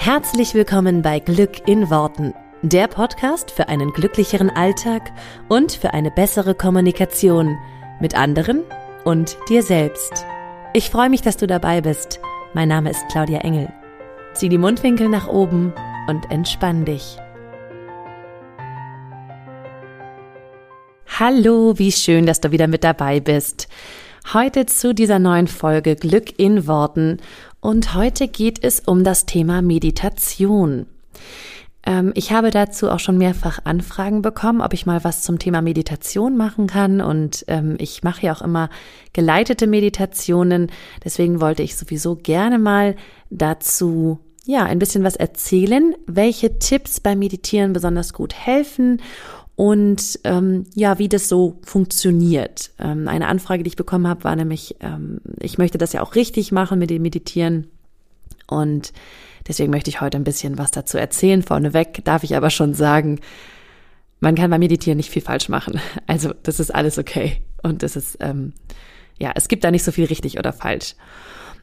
Herzlich willkommen bei Glück in Worten, der Podcast für einen glücklicheren Alltag und für eine bessere Kommunikation mit anderen und dir selbst. Ich freue mich, dass du dabei bist. Mein Name ist Claudia Engel. Zieh die Mundwinkel nach oben und entspann dich. Hallo, wie schön, dass du wieder mit dabei bist. Heute zu dieser neuen Folge Glück in Worten und heute geht es um das Thema Meditation. Ähm, ich habe dazu auch schon mehrfach Anfragen bekommen, ob ich mal was zum Thema Meditation machen kann. Und ähm, ich mache ja auch immer geleitete Meditationen. Deswegen wollte ich sowieso gerne mal dazu ja ein bisschen was erzählen, welche Tipps beim Meditieren besonders gut helfen und ähm, ja, wie das so funktioniert. Ähm, eine Anfrage, die ich bekommen habe, war nämlich, ähm, ich möchte das ja auch richtig machen mit dem Meditieren und deswegen möchte ich heute ein bisschen was dazu erzählen. Vorneweg darf ich aber schon sagen, man kann beim Meditieren nicht viel falsch machen. Also das ist alles okay und das ist ähm, ja, es gibt da nicht so viel richtig oder falsch.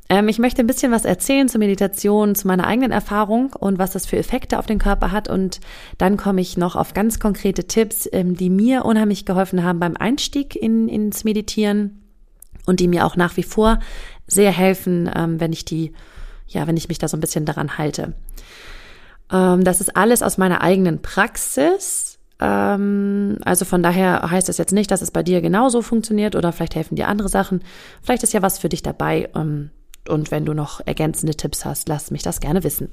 Ähm, ich möchte ein bisschen was erzählen zur Meditation, zu meiner eigenen Erfahrung und was das für Effekte auf den Körper hat. Und dann komme ich noch auf ganz konkrete Tipps, ähm, die mir unheimlich geholfen haben beim Einstieg in, ins Meditieren und die mir auch nach wie vor sehr helfen, ähm, wenn ich die, ja, wenn ich mich da so ein bisschen daran halte. Ähm, das ist alles aus meiner eigenen Praxis. Ähm, also von daher heißt das jetzt nicht, dass es bei dir genauso funktioniert oder vielleicht helfen dir andere Sachen. Vielleicht ist ja was für dich dabei. Und wenn du noch ergänzende Tipps hast, lass mich das gerne wissen.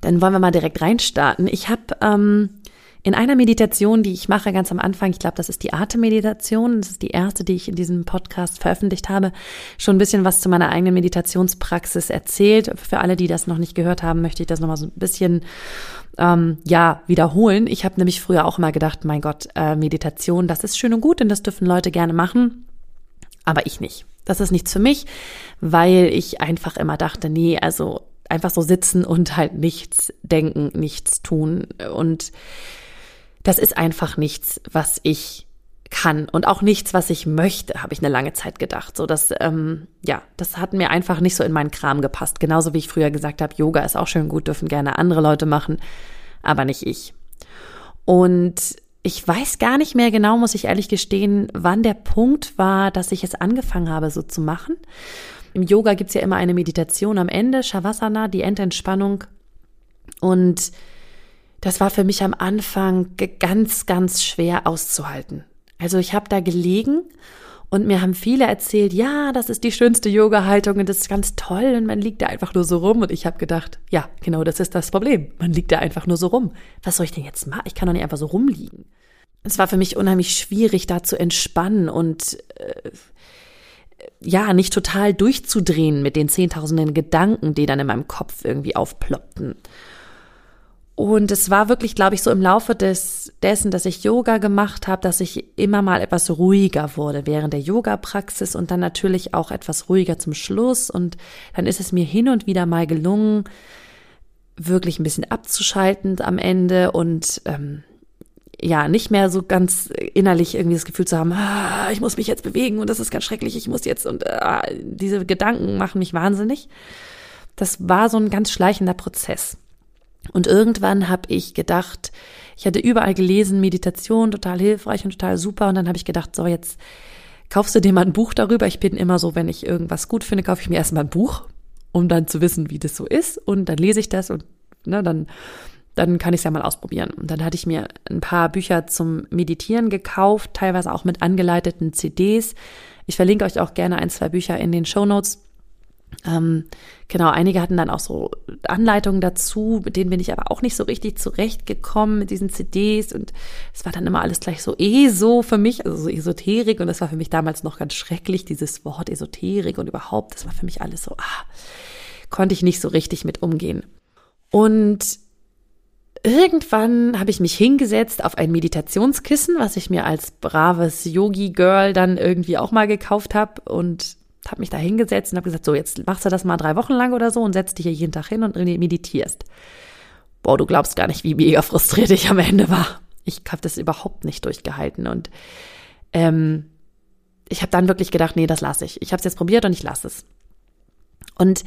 Dann wollen wir mal direkt reinstarten. Ich habe ähm, in einer Meditation, die ich mache ganz am Anfang, ich glaube, das ist die Atemmeditation, das ist die erste, die ich in diesem Podcast veröffentlicht habe, schon ein bisschen was zu meiner eigenen Meditationspraxis erzählt. Für alle, die das noch nicht gehört haben, möchte ich das nochmal so ein bisschen ähm, ja wiederholen. Ich habe nämlich früher auch immer gedacht, mein Gott, äh, Meditation, das ist schön und gut und das dürfen Leute gerne machen, aber ich nicht. Das ist nichts für mich, weil ich einfach immer dachte, nee, also einfach so sitzen und halt nichts denken, nichts tun. Und das ist einfach nichts, was ich kann und auch nichts, was ich möchte, habe ich eine lange Zeit gedacht. So, dass ähm, ja, das hat mir einfach nicht so in meinen Kram gepasst. Genauso wie ich früher gesagt habe, Yoga ist auch schön gut, dürfen gerne andere Leute machen, aber nicht ich. Und ich weiß gar nicht mehr genau, muss ich ehrlich gestehen, wann der Punkt war, dass ich es angefangen habe, so zu machen. Im Yoga gibt's ja immer eine Meditation am Ende, Shavasana, die Endentspannung. Und das war für mich am Anfang ganz, ganz schwer auszuhalten. Also ich habe da gelegen und mir haben viele erzählt, ja, das ist die schönste Yoga-Haltung und das ist ganz toll und man liegt da einfach nur so rum. Und ich habe gedacht, ja, genau das ist das Problem. Man liegt da einfach nur so rum. Was soll ich denn jetzt machen? Ich kann doch nicht einfach so rumliegen. Es war für mich unheimlich schwierig, da zu entspannen und äh, ja, nicht total durchzudrehen mit den zehntausenden Gedanken, die dann in meinem Kopf irgendwie aufploppten. Und es war wirklich, glaube ich, so im Laufe des, dessen, dass ich Yoga gemacht habe, dass ich immer mal etwas ruhiger wurde während der Yoga-Praxis und dann natürlich auch etwas ruhiger zum Schluss. Und dann ist es mir hin und wieder mal gelungen, wirklich ein bisschen abzuschalten am Ende und ähm, ja, nicht mehr so ganz innerlich irgendwie das Gefühl zu haben, ah, ich muss mich jetzt bewegen und das ist ganz schrecklich, ich muss jetzt und ah, diese Gedanken machen mich wahnsinnig. Das war so ein ganz schleichender Prozess. Und irgendwann habe ich gedacht, ich hatte überall gelesen, Meditation total hilfreich und total super. Und dann habe ich gedacht, so jetzt kaufst du dir mal ein Buch darüber. Ich bin immer so, wenn ich irgendwas gut finde, kaufe ich mir erstmal ein Buch, um dann zu wissen, wie das so ist. Und dann lese ich das und ne, dann, dann kann ich es ja mal ausprobieren. Und dann hatte ich mir ein paar Bücher zum Meditieren gekauft, teilweise auch mit angeleiteten CDs. Ich verlinke euch auch gerne ein, zwei Bücher in den Show Notes. Ähm, genau, einige hatten dann auch so Anleitungen dazu, mit denen bin ich aber auch nicht so richtig zurechtgekommen mit diesen CDs und es war dann immer alles gleich so eh so für mich, also so Esoterik und das war für mich damals noch ganz schrecklich, dieses Wort Esoterik und überhaupt, das war für mich alles so, ah, konnte ich nicht so richtig mit umgehen. Und irgendwann habe ich mich hingesetzt auf ein Meditationskissen, was ich mir als braves Yogi-Girl dann irgendwie auch mal gekauft habe und habe mich da hingesetzt und habe gesagt, so jetzt machst du das mal drei Wochen lang oder so und setzt dich hier jeden Tag hin und meditierst. Boah, du glaubst gar nicht, wie mega frustriert ich am Ende war. Ich habe das überhaupt nicht durchgehalten und ähm, ich habe dann wirklich gedacht, nee, das lasse ich. Ich habe es jetzt probiert und ich lasse es. Und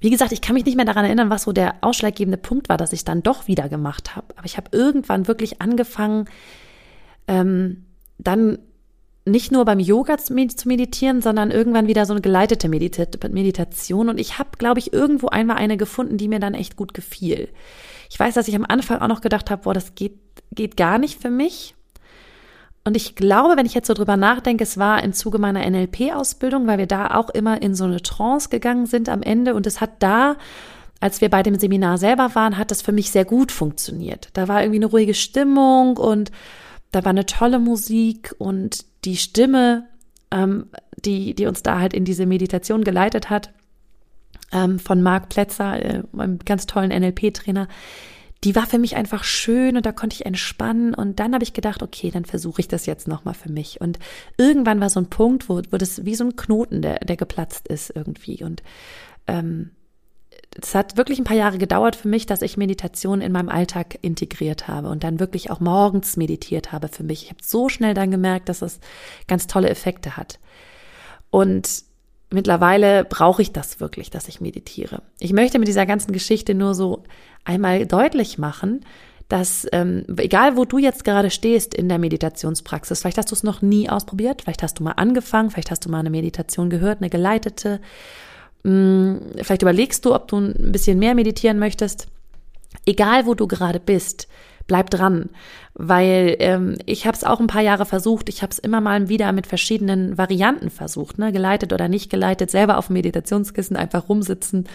wie gesagt, ich kann mich nicht mehr daran erinnern, was so der ausschlaggebende Punkt war, dass ich dann doch wieder gemacht habe. Aber ich habe irgendwann wirklich angefangen, ähm, dann nicht nur beim Yoga zu meditieren, sondern irgendwann wieder so eine geleitete Meditation. Und ich habe, glaube ich, irgendwo einmal eine gefunden, die mir dann echt gut gefiel. Ich weiß, dass ich am Anfang auch noch gedacht habe, boah, das geht, geht gar nicht für mich. Und ich glaube, wenn ich jetzt so drüber nachdenke, es war im Zuge meiner NLP-Ausbildung, weil wir da auch immer in so eine Trance gegangen sind am Ende. Und es hat da, als wir bei dem Seminar selber waren, hat das für mich sehr gut funktioniert. Da war irgendwie eine ruhige Stimmung und da war eine tolle Musik und die Stimme, ähm, die, die uns da halt in diese Meditation geleitet hat, ähm, von Marc Plätzer, äh, einem ganz tollen NLP-Trainer, die war für mich einfach schön und da konnte ich entspannen. Und dann habe ich gedacht, okay, dann versuche ich das jetzt nochmal für mich. Und irgendwann war so ein Punkt, wo, wo das wie so ein Knoten, der, der geplatzt ist irgendwie. Und ähm, es hat wirklich ein paar Jahre gedauert für mich, dass ich Meditation in meinem Alltag integriert habe und dann wirklich auch morgens meditiert habe für mich. Ich habe so schnell dann gemerkt, dass es ganz tolle Effekte hat. Und mittlerweile brauche ich das wirklich, dass ich meditiere. Ich möchte mit dieser ganzen Geschichte nur so einmal deutlich machen, dass ähm, egal wo du jetzt gerade stehst in der Meditationspraxis, vielleicht hast du es noch nie ausprobiert, vielleicht hast du mal angefangen, vielleicht hast du mal eine Meditation gehört, eine geleitete vielleicht überlegst du, ob du ein bisschen mehr meditieren möchtest. Egal, wo du gerade bist, bleib dran, weil ähm, ich habe es auch ein paar Jahre versucht. Ich habe es immer mal wieder mit verschiedenen Varianten versucht, ne, geleitet oder nicht geleitet, selber auf dem Meditationskissen einfach rumsitzen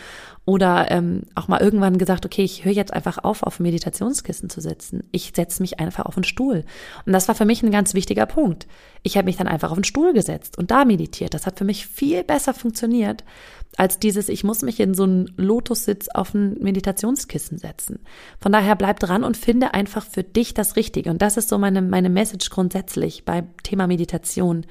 oder ähm, auch mal irgendwann gesagt, okay, ich höre jetzt einfach auf, auf dem Meditationskissen zu sitzen. Ich setze mich einfach auf den Stuhl. Und das war für mich ein ganz wichtiger Punkt. Ich habe mich dann einfach auf den Stuhl gesetzt und da meditiert. Das hat für mich viel besser funktioniert als dieses, ich muss mich in so einen Lotussitz auf ein Meditationskissen setzen. Von daher bleib dran und finde einfach für dich das Richtige. Und das ist so meine, meine Message grundsätzlich beim Thema Meditation.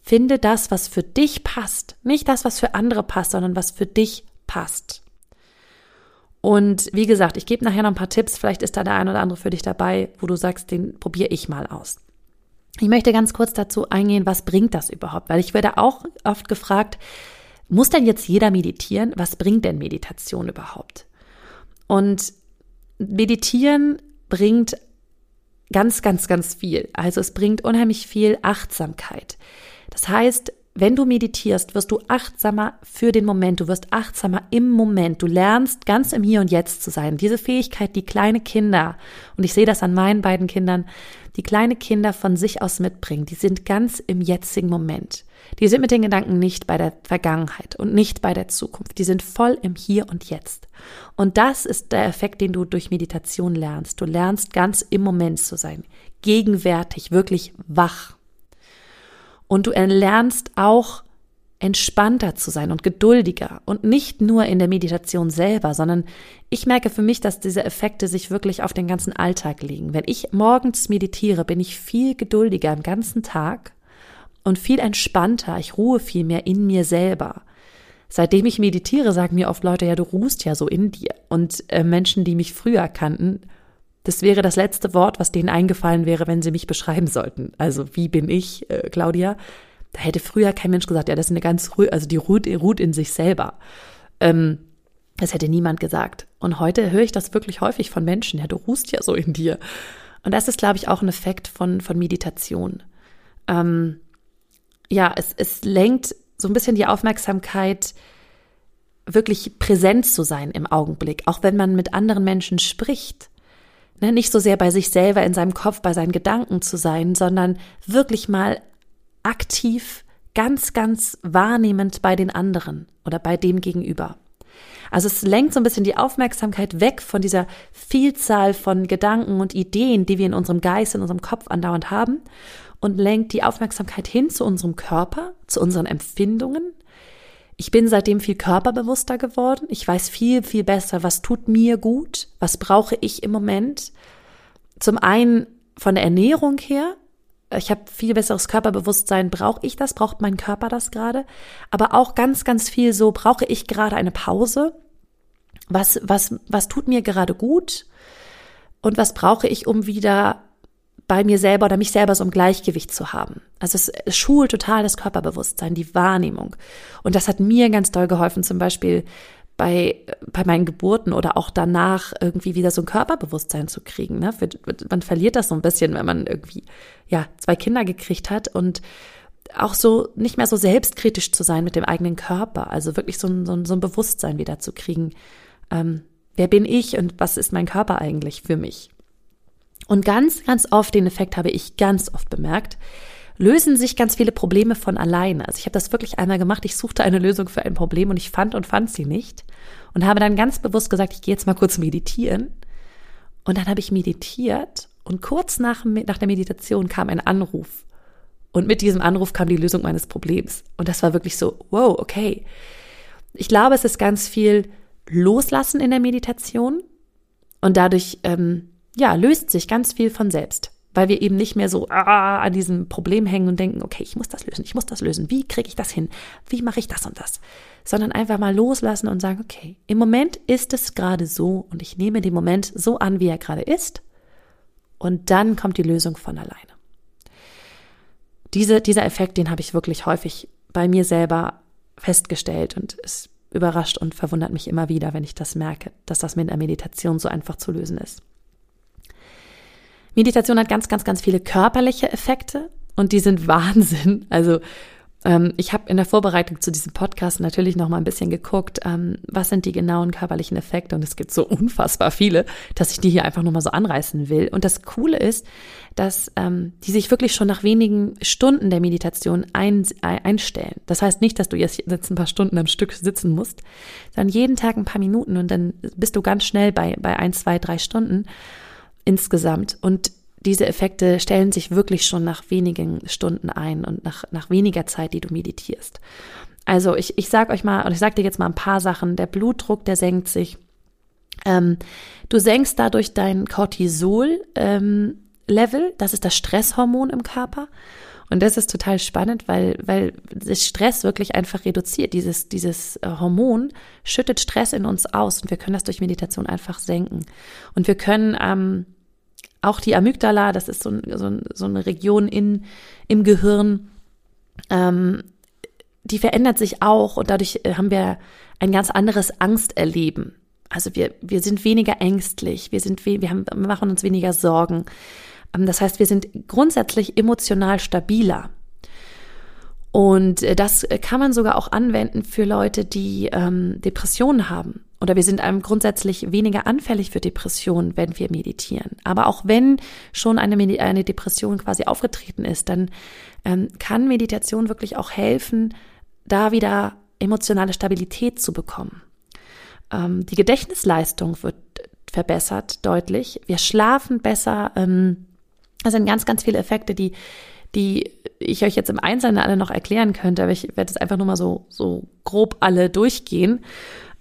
Finde das, was für dich passt. Nicht das, was für andere passt, sondern was für dich passt. Und wie gesagt, ich gebe nachher noch ein paar Tipps. Vielleicht ist da der ein oder andere für dich dabei, wo du sagst, den probiere ich mal aus. Ich möchte ganz kurz dazu eingehen, was bringt das überhaupt? Weil ich werde auch oft gefragt, muss denn jetzt jeder meditieren? Was bringt denn Meditation überhaupt? Und meditieren bringt ganz, ganz, ganz viel. Also es bringt unheimlich viel Achtsamkeit. Das heißt, wenn du meditierst, wirst du achtsamer für den Moment, du wirst achtsamer im Moment, du lernst ganz im Hier und Jetzt zu sein. Diese Fähigkeit, die kleine Kinder, und ich sehe das an meinen beiden Kindern, die kleine Kinder von sich aus mitbringen, die sind ganz im jetzigen Moment. Die sind mit den Gedanken nicht bei der Vergangenheit und nicht bei der Zukunft. Die sind voll im Hier und Jetzt. Und das ist der Effekt, den du durch Meditation lernst. Du lernst ganz im Moment zu sein, gegenwärtig, wirklich wach. Und du lernst auch entspannter zu sein und geduldiger und nicht nur in der Meditation selber, sondern ich merke für mich, dass diese Effekte sich wirklich auf den ganzen Alltag legen. Wenn ich morgens meditiere, bin ich viel geduldiger im ganzen Tag und viel entspannter. Ich ruhe viel mehr in mir selber. Seitdem ich meditiere, sagen mir oft Leute, ja, du ruhst ja so in dir. Und äh, Menschen, die mich früher kannten, das wäre das letzte Wort, was denen eingefallen wäre, wenn sie mich beschreiben sollten. Also wie bin ich, äh, Claudia? Da hätte früher kein Mensch gesagt, ja, das ist eine ganz ruhig, also die ruht, ruht in sich selber. Ähm, das hätte niemand gesagt. Und heute höre ich das wirklich häufig von Menschen. Ja, du ruhst ja so in dir. Und das ist, glaube ich, auch ein Effekt von, von Meditation. Ähm, ja, es, es lenkt so ein bisschen die Aufmerksamkeit, wirklich präsent zu sein im Augenblick, auch wenn man mit anderen Menschen spricht. Ne, nicht so sehr bei sich selber in seinem Kopf, bei seinen Gedanken zu sein, sondern wirklich mal aktiv, ganz, ganz wahrnehmend bei den anderen oder bei dem Gegenüber. Also es lenkt so ein bisschen die Aufmerksamkeit weg von dieser Vielzahl von Gedanken und Ideen, die wir in unserem Geist, in unserem Kopf andauernd haben und lenkt die Aufmerksamkeit hin zu unserem Körper, zu unseren Empfindungen, ich bin seitdem viel körperbewusster geworden. Ich weiß viel, viel besser, was tut mir gut, was brauche ich im Moment. Zum einen von der Ernährung her. Ich habe viel besseres Körperbewusstsein. Brauche ich das? Braucht mein Körper das gerade? Aber auch ganz, ganz viel so, brauche ich gerade eine Pause? Was, was, was tut mir gerade gut? Und was brauche ich, um wieder bei mir selber oder mich selber so im Gleichgewicht zu haben. Also es, schult total das Körperbewusstsein, die Wahrnehmung. Und das hat mir ganz doll geholfen, zum Beispiel bei, bei meinen Geburten oder auch danach irgendwie wieder so ein Körperbewusstsein zu kriegen. Ne? Man verliert das so ein bisschen, wenn man irgendwie ja zwei Kinder gekriegt hat und auch so nicht mehr so selbstkritisch zu sein mit dem eigenen Körper. Also wirklich so ein, so ein, so ein Bewusstsein wieder zu kriegen. Ähm, wer bin ich und was ist mein Körper eigentlich für mich? Und ganz, ganz oft, den Effekt habe ich ganz oft bemerkt, lösen sich ganz viele Probleme von alleine. Also ich habe das wirklich einmal gemacht. Ich suchte eine Lösung für ein Problem und ich fand und fand sie nicht. Und habe dann ganz bewusst gesagt, ich gehe jetzt mal kurz meditieren. Und dann habe ich meditiert und kurz nach, nach der Meditation kam ein Anruf. Und mit diesem Anruf kam die Lösung meines Problems. Und das war wirklich so, wow, okay. Ich glaube, es ist ganz viel Loslassen in der Meditation. Und dadurch, ähm, ja, löst sich ganz viel von selbst weil wir eben nicht mehr so ah, an diesem Problem hängen und denken, okay, ich muss das lösen, ich muss das lösen, wie kriege ich das hin, wie mache ich das und das, sondern einfach mal loslassen und sagen, okay, im Moment ist es gerade so und ich nehme den Moment so an, wie er gerade ist und dann kommt die Lösung von alleine. Diese, dieser Effekt, den habe ich wirklich häufig bei mir selber festgestellt und es überrascht und verwundert mich immer wieder, wenn ich das merke, dass das mit der Meditation so einfach zu lösen ist. Meditation hat ganz, ganz, ganz viele körperliche Effekte und die sind Wahnsinn. Also ähm, ich habe in der Vorbereitung zu diesem Podcast natürlich noch mal ein bisschen geguckt, ähm, was sind die genauen körperlichen Effekte und es gibt so unfassbar viele, dass ich die hier einfach nur mal so anreißen will. Und das Coole ist, dass ähm, die sich wirklich schon nach wenigen Stunden der Meditation ein, einstellen. Das heißt nicht, dass du jetzt ein paar Stunden am Stück sitzen musst, sondern jeden Tag ein paar Minuten und dann bist du ganz schnell bei, bei ein, zwei, drei Stunden insgesamt. Und diese Effekte stellen sich wirklich schon nach wenigen Stunden ein und nach, nach weniger Zeit, die du meditierst. Also ich, ich sage euch mal, und ich sage dir jetzt mal ein paar Sachen. Der Blutdruck, der senkt sich. Ähm, du senkst dadurch dein Cortisol-Level. Ähm, das ist das Stresshormon im Körper. Und das ist total spannend, weil, weil das Stress wirklich einfach reduziert. Dieses, dieses äh, Hormon schüttet Stress in uns aus und wir können das durch Meditation einfach senken. Und wir können ähm, auch die Amygdala, das ist so, so, so eine Region in, im Gehirn, ähm, die verändert sich auch und dadurch äh, haben wir ein ganz anderes Angsterleben. Also wir, wir sind weniger ängstlich, wir sind, wir haben, wir machen uns weniger Sorgen. Ähm, das heißt, wir sind grundsätzlich emotional stabiler. Und äh, das kann man sogar auch anwenden für Leute, die ähm, Depressionen haben. Oder wir sind einem grundsätzlich weniger anfällig für Depressionen, wenn wir meditieren. Aber auch wenn schon eine, eine Depression quasi aufgetreten ist, dann ähm, kann Meditation wirklich auch helfen, da wieder emotionale Stabilität zu bekommen. Ähm, die Gedächtnisleistung wird verbessert deutlich. Wir schlafen besser. Ähm, das sind ganz, ganz viele Effekte, die, die ich euch jetzt im Einzelnen alle noch erklären könnte, aber ich werde es einfach nur mal so, so grob alle durchgehen.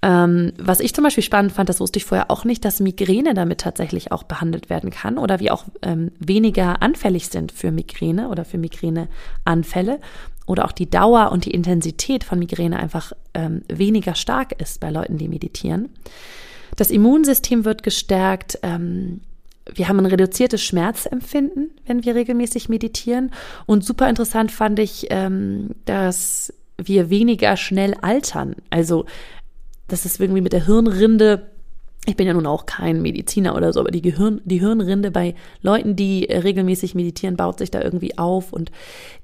Ähm, was ich zum Beispiel spannend fand, das wusste ich vorher auch nicht, dass Migräne damit tatsächlich auch behandelt werden kann oder wir auch ähm, weniger anfällig sind für Migräne oder für Migräneanfälle oder auch die Dauer und die Intensität von Migräne einfach ähm, weniger stark ist bei Leuten, die meditieren. Das Immunsystem wird gestärkt. Ähm, wir haben ein reduziertes Schmerzempfinden, wenn wir regelmäßig meditieren. Und super interessant fand ich, ähm, dass wir weniger schnell altern. Also, das ist irgendwie mit der Hirnrinde ich bin ja nun auch kein Mediziner oder so, aber die Gehirn, die Hirnrinde bei Leuten, die äh, regelmäßig meditieren, baut sich da irgendwie auf und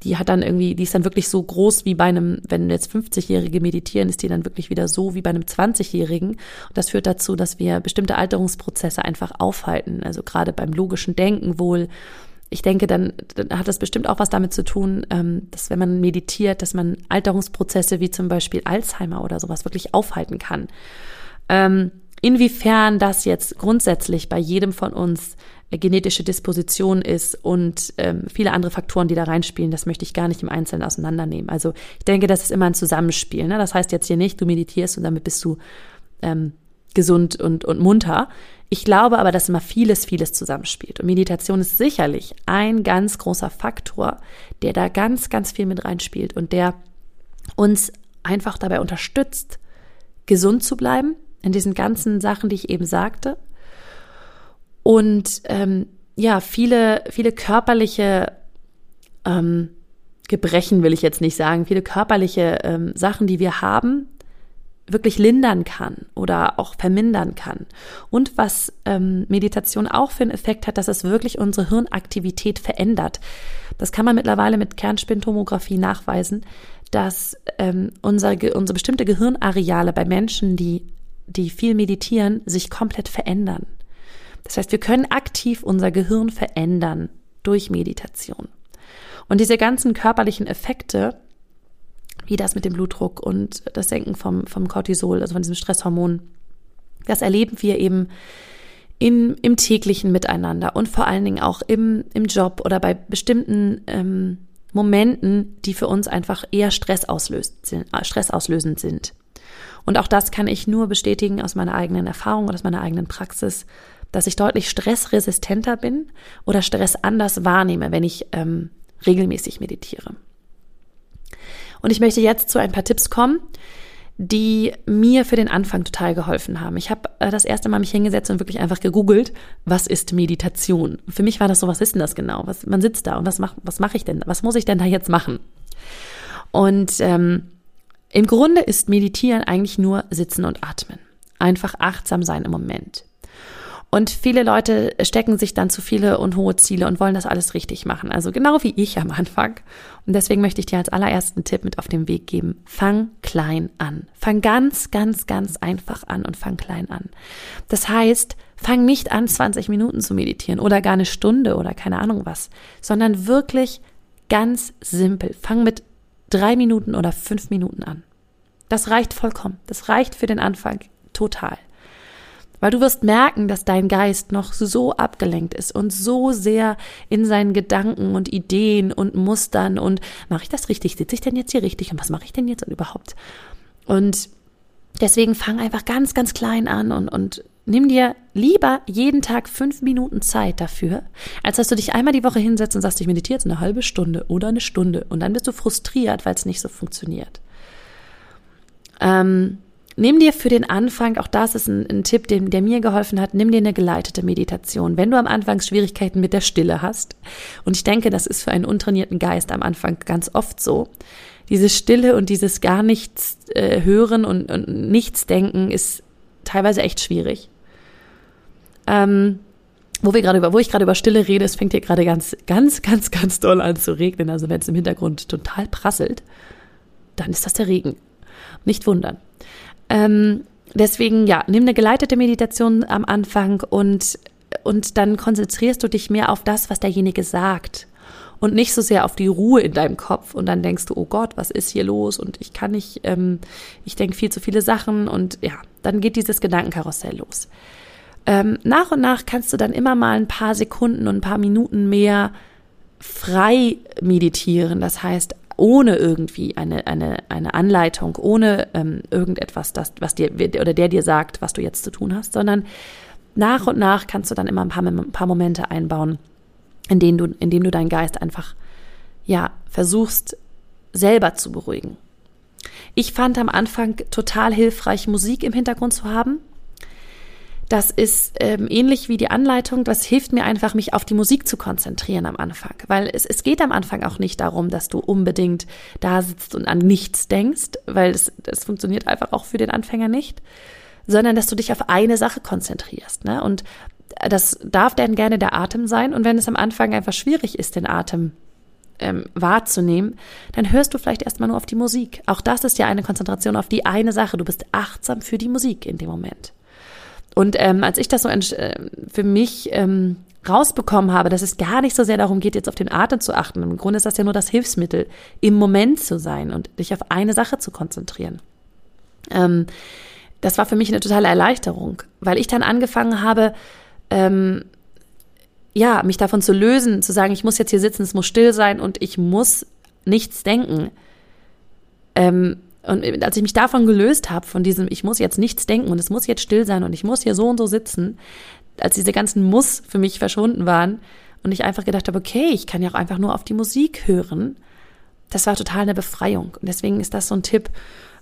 die hat dann irgendwie, die ist dann wirklich so groß wie bei einem, wenn jetzt 50-Jährige meditieren, ist die dann wirklich wieder so wie bei einem 20-Jährigen. Und das führt dazu, dass wir bestimmte Alterungsprozesse einfach aufhalten. Also gerade beim logischen Denken wohl. Ich denke, dann, dann hat das bestimmt auch was damit zu tun, ähm, dass wenn man meditiert, dass man Alterungsprozesse wie zum Beispiel Alzheimer oder sowas wirklich aufhalten kann. Inwiefern das jetzt grundsätzlich bei jedem von uns äh, genetische Disposition ist und ähm, viele andere Faktoren, die da reinspielen, das möchte ich gar nicht im Einzelnen auseinandernehmen. Also ich denke, das ist immer ein Zusammenspiel. Ne? Das heißt jetzt hier nicht, du meditierst und damit bist du ähm, gesund und, und munter. Ich glaube aber, dass immer vieles, vieles zusammenspielt. Und Meditation ist sicherlich ein ganz großer Faktor, der da ganz, ganz viel mit reinspielt und der uns einfach dabei unterstützt, gesund zu bleiben, in diesen ganzen Sachen, die ich eben sagte. Und ähm, ja, viele, viele körperliche ähm, Gebrechen will ich jetzt nicht sagen, viele körperliche ähm, Sachen, die wir haben, wirklich lindern kann oder auch vermindern kann. Und was ähm, Meditation auch für einen Effekt hat, dass es wirklich unsere Hirnaktivität verändert. Das kann man mittlerweile mit Kernspintomographie nachweisen, dass ähm, unser, unsere bestimmte Gehirnareale bei Menschen, die, die viel meditieren, sich komplett verändern. Das heißt, wir können aktiv unser Gehirn verändern durch Meditation. Und diese ganzen körperlichen Effekte, wie das mit dem Blutdruck und das Senken vom, vom Cortisol, also von diesem Stresshormon. Das erleben wir eben in, im täglichen Miteinander und vor allen Dingen auch im, im Job oder bei bestimmten ähm, Momenten, die für uns einfach eher stressauslösend sind. Und auch das kann ich nur bestätigen aus meiner eigenen Erfahrung oder aus meiner eigenen Praxis, dass ich deutlich stressresistenter bin oder Stress anders wahrnehme, wenn ich ähm, regelmäßig meditiere. Und ich möchte jetzt zu ein paar Tipps kommen, die mir für den Anfang total geholfen haben. Ich habe äh, das erste Mal mich hingesetzt und wirklich einfach gegoogelt, was ist Meditation? Für mich war das so, was ist denn das genau? Was, man sitzt da und was mache was mach ich denn? Was muss ich denn da jetzt machen? Und ähm, im Grunde ist Meditieren eigentlich nur Sitzen und Atmen. Einfach achtsam sein im Moment. Und viele Leute stecken sich dann zu viele und hohe Ziele und wollen das alles richtig machen. Also genau wie ich am Anfang. Und deswegen möchte ich dir als allerersten Tipp mit auf den Weg geben. Fang klein an. Fang ganz, ganz, ganz einfach an und fang klein an. Das heißt, fang nicht an, 20 Minuten zu meditieren oder gar eine Stunde oder keine Ahnung was, sondern wirklich ganz simpel. Fang mit drei Minuten oder fünf Minuten an. Das reicht vollkommen. Das reicht für den Anfang total. Weil du wirst merken, dass dein Geist noch so abgelenkt ist und so sehr in seinen Gedanken und Ideen und Mustern und mache ich das richtig? Sitze ich denn jetzt hier richtig? Und was mache ich denn jetzt überhaupt? Und deswegen fang einfach ganz, ganz klein an und, und nimm dir lieber jeden Tag fünf Minuten Zeit dafür, als dass du dich einmal die Woche hinsetzt und sagst, ich meditiere jetzt eine halbe Stunde oder eine Stunde und dann bist du frustriert, weil es nicht so funktioniert. Ähm, Nimm dir für den Anfang, auch das ist ein, ein Tipp, den, der mir geholfen hat, nimm dir eine geleitete Meditation. Wenn du am Anfang Schwierigkeiten mit der Stille hast, und ich denke, das ist für einen untrainierten Geist am Anfang ganz oft so, diese Stille und dieses gar nichts äh, hören und, und nichts denken ist teilweise echt schwierig. Ähm, wo wir gerade über, wo ich gerade über Stille rede, es fängt hier gerade ganz, ganz, ganz, ganz doll an zu regnen. Also wenn es im Hintergrund total prasselt, dann ist das der Regen. Nicht wundern. Ähm, deswegen, ja, nimm eine geleitete Meditation am Anfang und, und dann konzentrierst du dich mehr auf das, was derjenige sagt und nicht so sehr auf die Ruhe in deinem Kopf und dann denkst du, oh Gott, was ist hier los und ich kann nicht, ähm, ich denke viel zu viele Sachen und ja, dann geht dieses Gedankenkarussell los. Ähm, nach und nach kannst du dann immer mal ein paar Sekunden und ein paar Minuten mehr frei meditieren. Das heißt, ohne irgendwie eine, eine, eine Anleitung, ohne ähm, irgendetwas, das, was dir oder der dir sagt, was du jetzt zu tun hast, sondern nach und nach kannst du dann immer ein paar, ein paar Momente einbauen, in denen du, in denen du deinen Geist einfach ja versuchst selber zu beruhigen. Ich fand am Anfang total hilfreich, Musik im Hintergrund zu haben. Das ist ähm, ähnlich wie die Anleitung. Das hilft mir einfach, mich auf die Musik zu konzentrieren am Anfang. Weil es, es geht am Anfang auch nicht darum, dass du unbedingt da sitzt und an nichts denkst, weil das, das funktioniert einfach auch für den Anfänger nicht, sondern dass du dich auf eine Sache konzentrierst. Ne? Und das darf dann gerne der Atem sein. Und wenn es am Anfang einfach schwierig ist, den Atem ähm, wahrzunehmen, dann hörst du vielleicht erstmal nur auf die Musik. Auch das ist ja eine Konzentration auf die eine Sache. Du bist achtsam für die Musik in dem Moment. Und ähm, als ich das so äh, für mich ähm, rausbekommen habe, dass es gar nicht so sehr darum geht, jetzt auf den Atem zu achten. Im Grunde ist das ja nur das Hilfsmittel, im Moment zu sein und dich auf eine Sache zu konzentrieren. Ähm, das war für mich eine totale Erleichterung, weil ich dann angefangen habe, ähm, ja, mich davon zu lösen, zu sagen, ich muss jetzt hier sitzen, es muss still sein und ich muss nichts denken. Ähm, und als ich mich davon gelöst habe, von diesem, ich muss jetzt nichts denken und es muss jetzt still sein und ich muss hier so und so sitzen, als diese ganzen Muss für mich verschwunden waren und ich einfach gedacht habe, okay, ich kann ja auch einfach nur auf die Musik hören, das war total eine Befreiung. Und deswegen ist das so ein Tipp.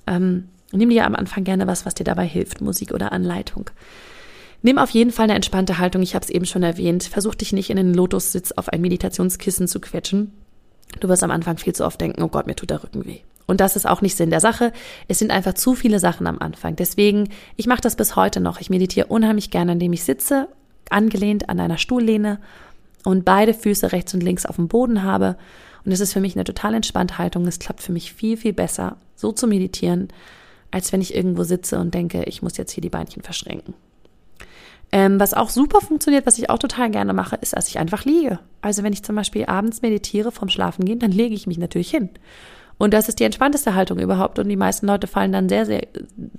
Ähm, nimm dir am Anfang gerne was, was dir dabei hilft, Musik oder Anleitung. Nimm auf jeden Fall eine entspannte Haltung. Ich habe es eben schon erwähnt. Versuch dich nicht in den Lotussitz auf ein Meditationskissen zu quetschen. Du wirst am Anfang viel zu oft denken, oh Gott, mir tut der Rücken weh Und das ist auch nicht Sinn der Sache. Es sind einfach zu viele Sachen am Anfang. Deswegen, ich mache das bis heute noch. Ich meditiere unheimlich gerne, indem ich sitze, angelehnt an einer Stuhllehne und beide Füße rechts und links auf dem Boden habe. Und es ist für mich eine total entspannte Haltung. Es klappt für mich viel, viel besser, so zu meditieren, als wenn ich irgendwo sitze und denke, ich muss jetzt hier die Beinchen verschränken. Ähm, was auch super funktioniert, was ich auch total gerne mache, ist, dass ich einfach liege. Also wenn ich zum Beispiel abends meditiere vom Schlafen gehen, dann lege ich mich natürlich hin. Und das ist die entspannteste Haltung überhaupt. Und die meisten Leute fallen dann sehr, sehr,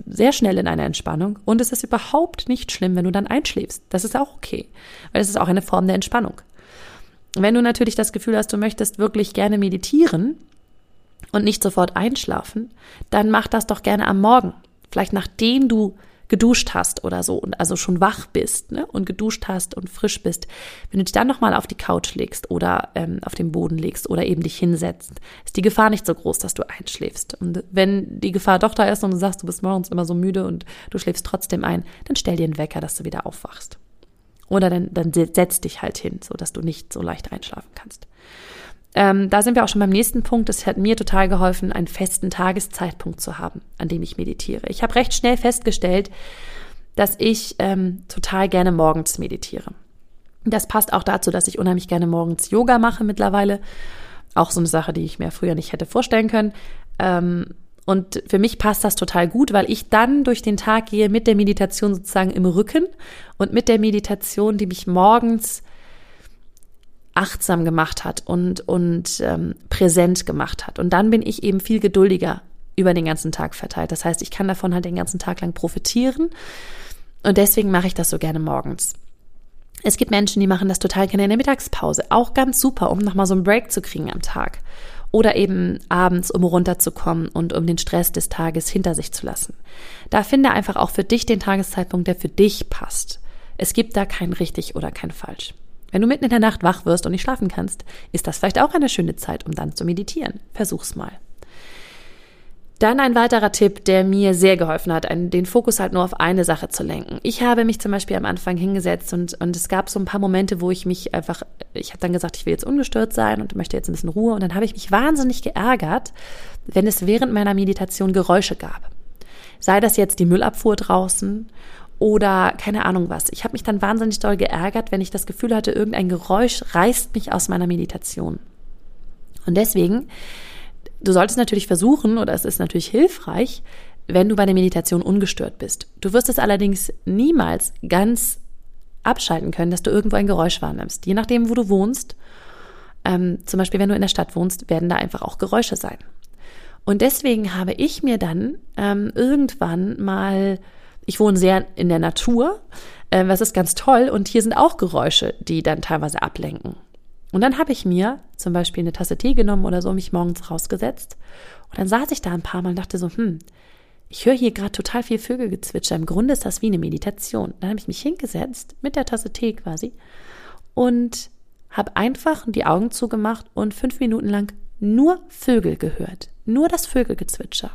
sehr schnell in eine Entspannung. Und es ist überhaupt nicht schlimm, wenn du dann einschläfst. Das ist auch okay. Weil es ist auch eine Form der Entspannung. Wenn du natürlich das Gefühl hast, du möchtest wirklich gerne meditieren und nicht sofort einschlafen, dann mach das doch gerne am Morgen. Vielleicht nachdem du geduscht hast oder so und also schon wach bist ne, und geduscht hast und frisch bist, wenn du dich dann nochmal auf die Couch legst oder ähm, auf den Boden legst oder eben dich hinsetzt, ist die Gefahr nicht so groß, dass du einschläfst. Und wenn die Gefahr doch da ist und du sagst, du bist morgens immer so müde und du schläfst trotzdem ein, dann stell dir einen Wecker, dass du wieder aufwachst. Oder dann, dann setz dich halt hin, so dass du nicht so leicht einschlafen kannst. Ähm, da sind wir auch schon beim nächsten Punkt. Es hat mir total geholfen, einen festen Tageszeitpunkt zu haben, an dem ich meditiere. Ich habe recht schnell festgestellt, dass ich ähm, total gerne morgens meditiere. Das passt auch dazu, dass ich unheimlich gerne morgens Yoga mache mittlerweile. Auch so eine Sache, die ich mir früher nicht hätte vorstellen können. Ähm, und für mich passt das total gut, weil ich dann durch den Tag gehe mit der Meditation sozusagen im Rücken und mit der Meditation, die mich morgens achtsam gemacht hat und, und ähm, präsent gemacht hat. Und dann bin ich eben viel geduldiger über den ganzen Tag verteilt. Das heißt, ich kann davon halt den ganzen Tag lang profitieren. Und deswegen mache ich das so gerne morgens. Es gibt Menschen, die machen das total gerne in der Mittagspause. Auch ganz super, um nochmal so einen Break zu kriegen am Tag. Oder eben abends, um runterzukommen und um den Stress des Tages hinter sich zu lassen. Da finde einfach auch für dich den Tageszeitpunkt, der für dich passt. Es gibt da kein richtig oder kein falsch. Wenn du mitten in der Nacht wach wirst und nicht schlafen kannst, ist das vielleicht auch eine schöne Zeit, um dann zu meditieren. Versuch's mal. Dann ein weiterer Tipp, der mir sehr geholfen hat, den Fokus halt nur auf eine Sache zu lenken. Ich habe mich zum Beispiel am Anfang hingesetzt und, und es gab so ein paar Momente, wo ich mich einfach, ich habe dann gesagt, ich will jetzt ungestört sein und möchte jetzt ein bisschen Ruhe und dann habe ich mich wahnsinnig geärgert, wenn es während meiner Meditation Geräusche gab. Sei das jetzt die Müllabfuhr draußen oder keine Ahnung was. Ich habe mich dann wahnsinnig doll geärgert, wenn ich das Gefühl hatte, irgendein Geräusch reißt mich aus meiner Meditation. Und deswegen, du solltest natürlich versuchen, oder es ist natürlich hilfreich, wenn du bei der Meditation ungestört bist. Du wirst es allerdings niemals ganz abschalten können, dass du irgendwo ein Geräusch wahrnimmst. Je nachdem, wo du wohnst, ähm, zum Beispiel wenn du in der Stadt wohnst, werden da einfach auch Geräusche sein. Und deswegen habe ich mir dann ähm, irgendwann mal ich wohne sehr in der Natur, äh, was ist ganz toll. Und hier sind auch Geräusche, die dann teilweise ablenken. Und dann habe ich mir zum Beispiel eine Tasse Tee genommen oder so, mich morgens rausgesetzt. Und dann saß ich da ein paar Mal und dachte so, hm, ich höre hier gerade total viel Vögelgezwitscher. Im Grunde ist das wie eine Meditation. Dann habe ich mich hingesetzt mit der Tasse Tee quasi und habe einfach die Augen zugemacht und fünf Minuten lang nur Vögel gehört. Nur das Vögelgezwitscher.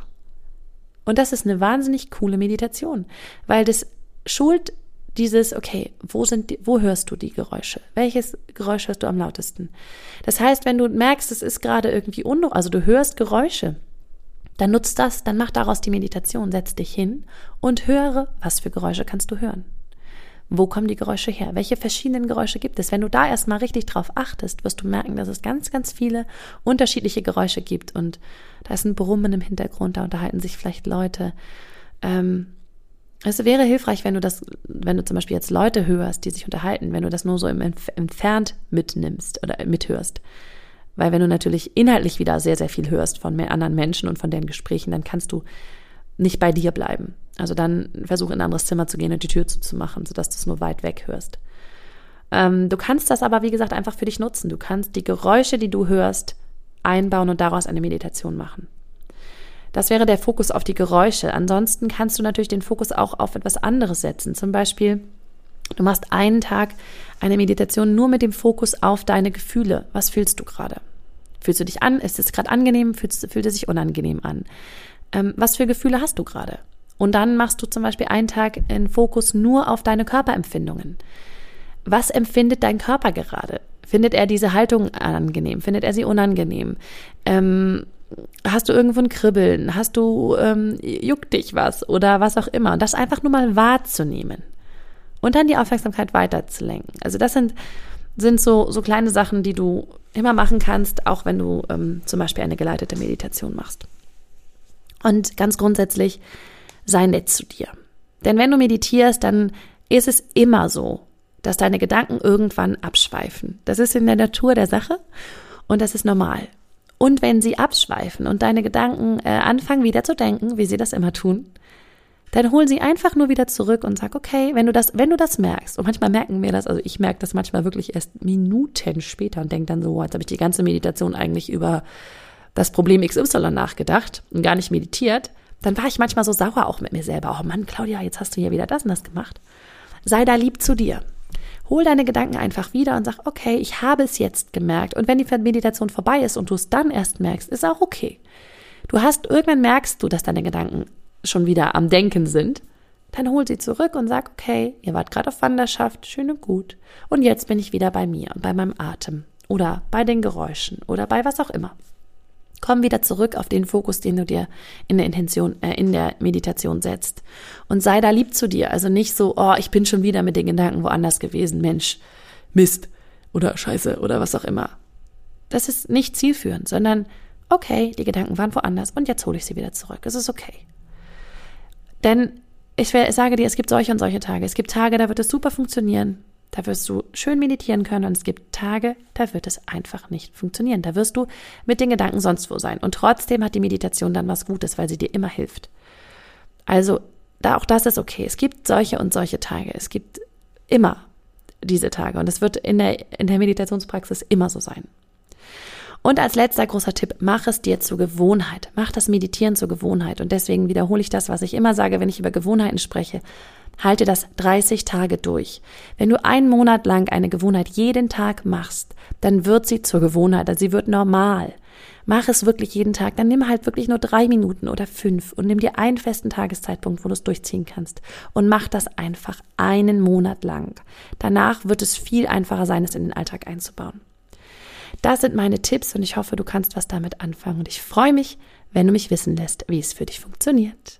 Und das ist eine wahnsinnig coole Meditation, weil das schult dieses, okay, wo sind die, wo hörst du die Geräusche? Welches Geräusch hörst du am lautesten? Das heißt, wenn du merkst, es ist gerade irgendwie unruhig, also du hörst Geräusche, dann nutzt das, dann mach daraus die Meditation, setz dich hin und höre, was für Geräusche kannst du hören. Wo kommen die Geräusche her? Welche verschiedenen Geräusche gibt es? Wenn du da erstmal richtig drauf achtest, wirst du merken, dass es ganz, ganz viele unterschiedliche Geräusche gibt. Und da ist ein Brummen im Hintergrund, da unterhalten sich vielleicht Leute. Ähm, es wäre hilfreich, wenn du das, wenn du zum Beispiel jetzt Leute hörst, die sich unterhalten, wenn du das nur so im Entf entfernt mitnimmst oder mithörst. Weil wenn du natürlich inhaltlich wieder sehr, sehr viel hörst von mehr anderen Menschen und von deren Gesprächen, dann kannst du nicht bei dir bleiben. Also dann versuch in ein anderes Zimmer zu gehen und die Tür zuzumachen, sodass du es nur weit weg hörst. Ähm, du kannst das aber, wie gesagt, einfach für dich nutzen. Du kannst die Geräusche, die du hörst, einbauen und daraus eine Meditation machen. Das wäre der Fokus auf die Geräusche. Ansonsten kannst du natürlich den Fokus auch auf etwas anderes setzen. Zum Beispiel, du machst einen Tag eine Meditation nur mit dem Fokus auf deine Gefühle. Was fühlst du gerade? Fühlst du dich an? Ist es gerade angenehm? Fühlt, fühlt es sich unangenehm an? ähm, was für Gefühle hast du gerade? Und dann machst du zum Beispiel einen Tag einen Fokus nur auf deine Körperempfindungen. Was empfindet dein Körper gerade? Findet er diese Haltung angenehm? Findet er sie unangenehm? Ähm, hast du irgendwo ein Kribbeln? Hast du, ähm, juckt dich was oder was auch immer? Und das einfach nur mal wahrzunehmen. Und dann die Aufmerksamkeit weiterzulenken. Also das sind, sind so, so kleine Sachen, die du immer machen kannst, auch wenn du ähm, zum Beispiel eine geleitete Meditation machst. Und ganz grundsätzlich, sei nett zu dir. Denn wenn du meditierst, dann ist es immer so, dass deine Gedanken irgendwann abschweifen. Das ist in der Natur der Sache und das ist normal. Und wenn sie abschweifen und deine Gedanken äh, anfangen wieder zu denken, wie sie das immer tun, dann hol sie einfach nur wieder zurück und sag, okay, wenn du das, wenn du das merkst, und manchmal merken wir das, also ich merke das manchmal wirklich erst Minuten später und denke dann so, jetzt habe ich die ganze Meditation eigentlich über das Problem XY nachgedacht und gar nicht meditiert, dann war ich manchmal so sauer auch mit mir selber. Oh Mann, Claudia, jetzt hast du hier wieder das und das gemacht. Sei da lieb zu dir. Hol deine Gedanken einfach wieder und sag, okay, ich habe es jetzt gemerkt. Und wenn die Meditation vorbei ist und du es dann erst merkst, ist auch okay. Du hast, irgendwann merkst du, dass deine Gedanken schon wieder am Denken sind. Dann hol sie zurück und sag, okay, ihr wart gerade auf Wanderschaft, schön und gut. Und jetzt bin ich wieder bei mir und bei meinem Atem oder bei den Geräuschen oder bei was auch immer. Komm wieder zurück auf den Fokus, den du dir in der Intention, äh, in der Meditation setzt. Und sei da lieb zu dir. Also nicht so, oh, ich bin schon wieder mit den Gedanken woanders gewesen. Mensch, Mist oder Scheiße oder was auch immer. Das ist nicht zielführend, sondern okay, die Gedanken waren woanders und jetzt hole ich sie wieder zurück. Es ist okay. Denn ich sage dir, es gibt solche und solche Tage. Es gibt Tage, da wird es super funktionieren. Da wirst du schön meditieren können und es gibt Tage, da wird es einfach nicht funktionieren. Da wirst du mit den Gedanken sonst wo sein. Und trotzdem hat die Meditation dann was Gutes, weil sie dir immer hilft. Also, da auch das ist okay. Es gibt solche und solche Tage. Es gibt immer diese Tage. Und es wird in der, in der Meditationspraxis immer so sein. Und als letzter großer Tipp, mach es dir zur Gewohnheit. Mach das Meditieren zur Gewohnheit. Und deswegen wiederhole ich das, was ich immer sage, wenn ich über Gewohnheiten spreche. Halte das 30 Tage durch. Wenn du einen Monat lang eine Gewohnheit jeden Tag machst, dann wird sie zur Gewohnheit, also sie wird normal. Mach es wirklich jeden Tag, dann nimm halt wirklich nur drei Minuten oder fünf und nimm dir einen festen Tageszeitpunkt, wo du es durchziehen kannst und mach das einfach einen Monat lang. Danach wird es viel einfacher sein, es in den Alltag einzubauen. Das sind meine Tipps und ich hoffe, du kannst was damit anfangen und ich freue mich, wenn du mich wissen lässt, wie es für dich funktioniert.